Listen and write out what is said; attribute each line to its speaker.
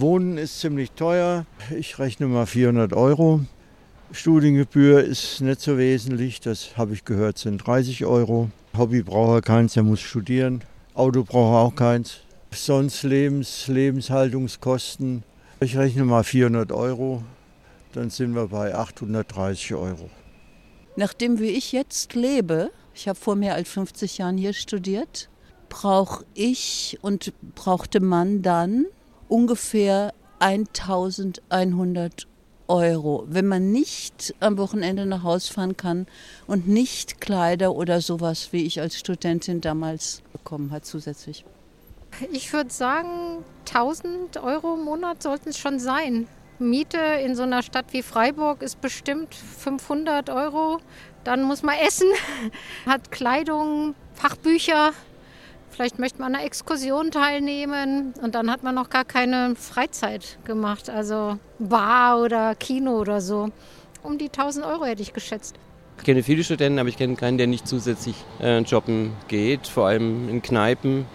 Speaker 1: Wohnen ist ziemlich teuer. Ich rechne mal 400 Euro. Studiengebühr ist nicht so wesentlich. Das habe ich gehört, sind 30 Euro. Hobby braucht er keins, er muss studieren. Auto braucht er auch keins. Sonst Lebens, Lebenshaltungskosten. Ich rechne mal 400 Euro. Dann sind wir bei 830 Euro.
Speaker 2: Nachdem wie ich jetzt lebe, ich habe vor mehr als 50 Jahren hier studiert, brauche ich und brauchte man dann ungefähr 1100 Euro, wenn man nicht am Wochenende nach Hause fahren kann und nicht Kleider oder sowas, wie ich als Studentin damals bekommen hat zusätzlich.
Speaker 3: Ich würde sagen, 1000 Euro im Monat sollten es schon sein. Miete in so einer Stadt wie Freiburg ist bestimmt 500 Euro. Dann muss man essen, hat Kleidung, Fachbücher. Vielleicht möchte man an einer Exkursion teilnehmen und dann hat man noch gar keine Freizeit gemacht, also Bar oder Kino oder so. Um die 1000 Euro hätte ich geschätzt.
Speaker 4: Ich kenne viele Studenten, aber ich kenne keinen, der nicht zusätzlich äh, jobben geht, vor allem in Kneipen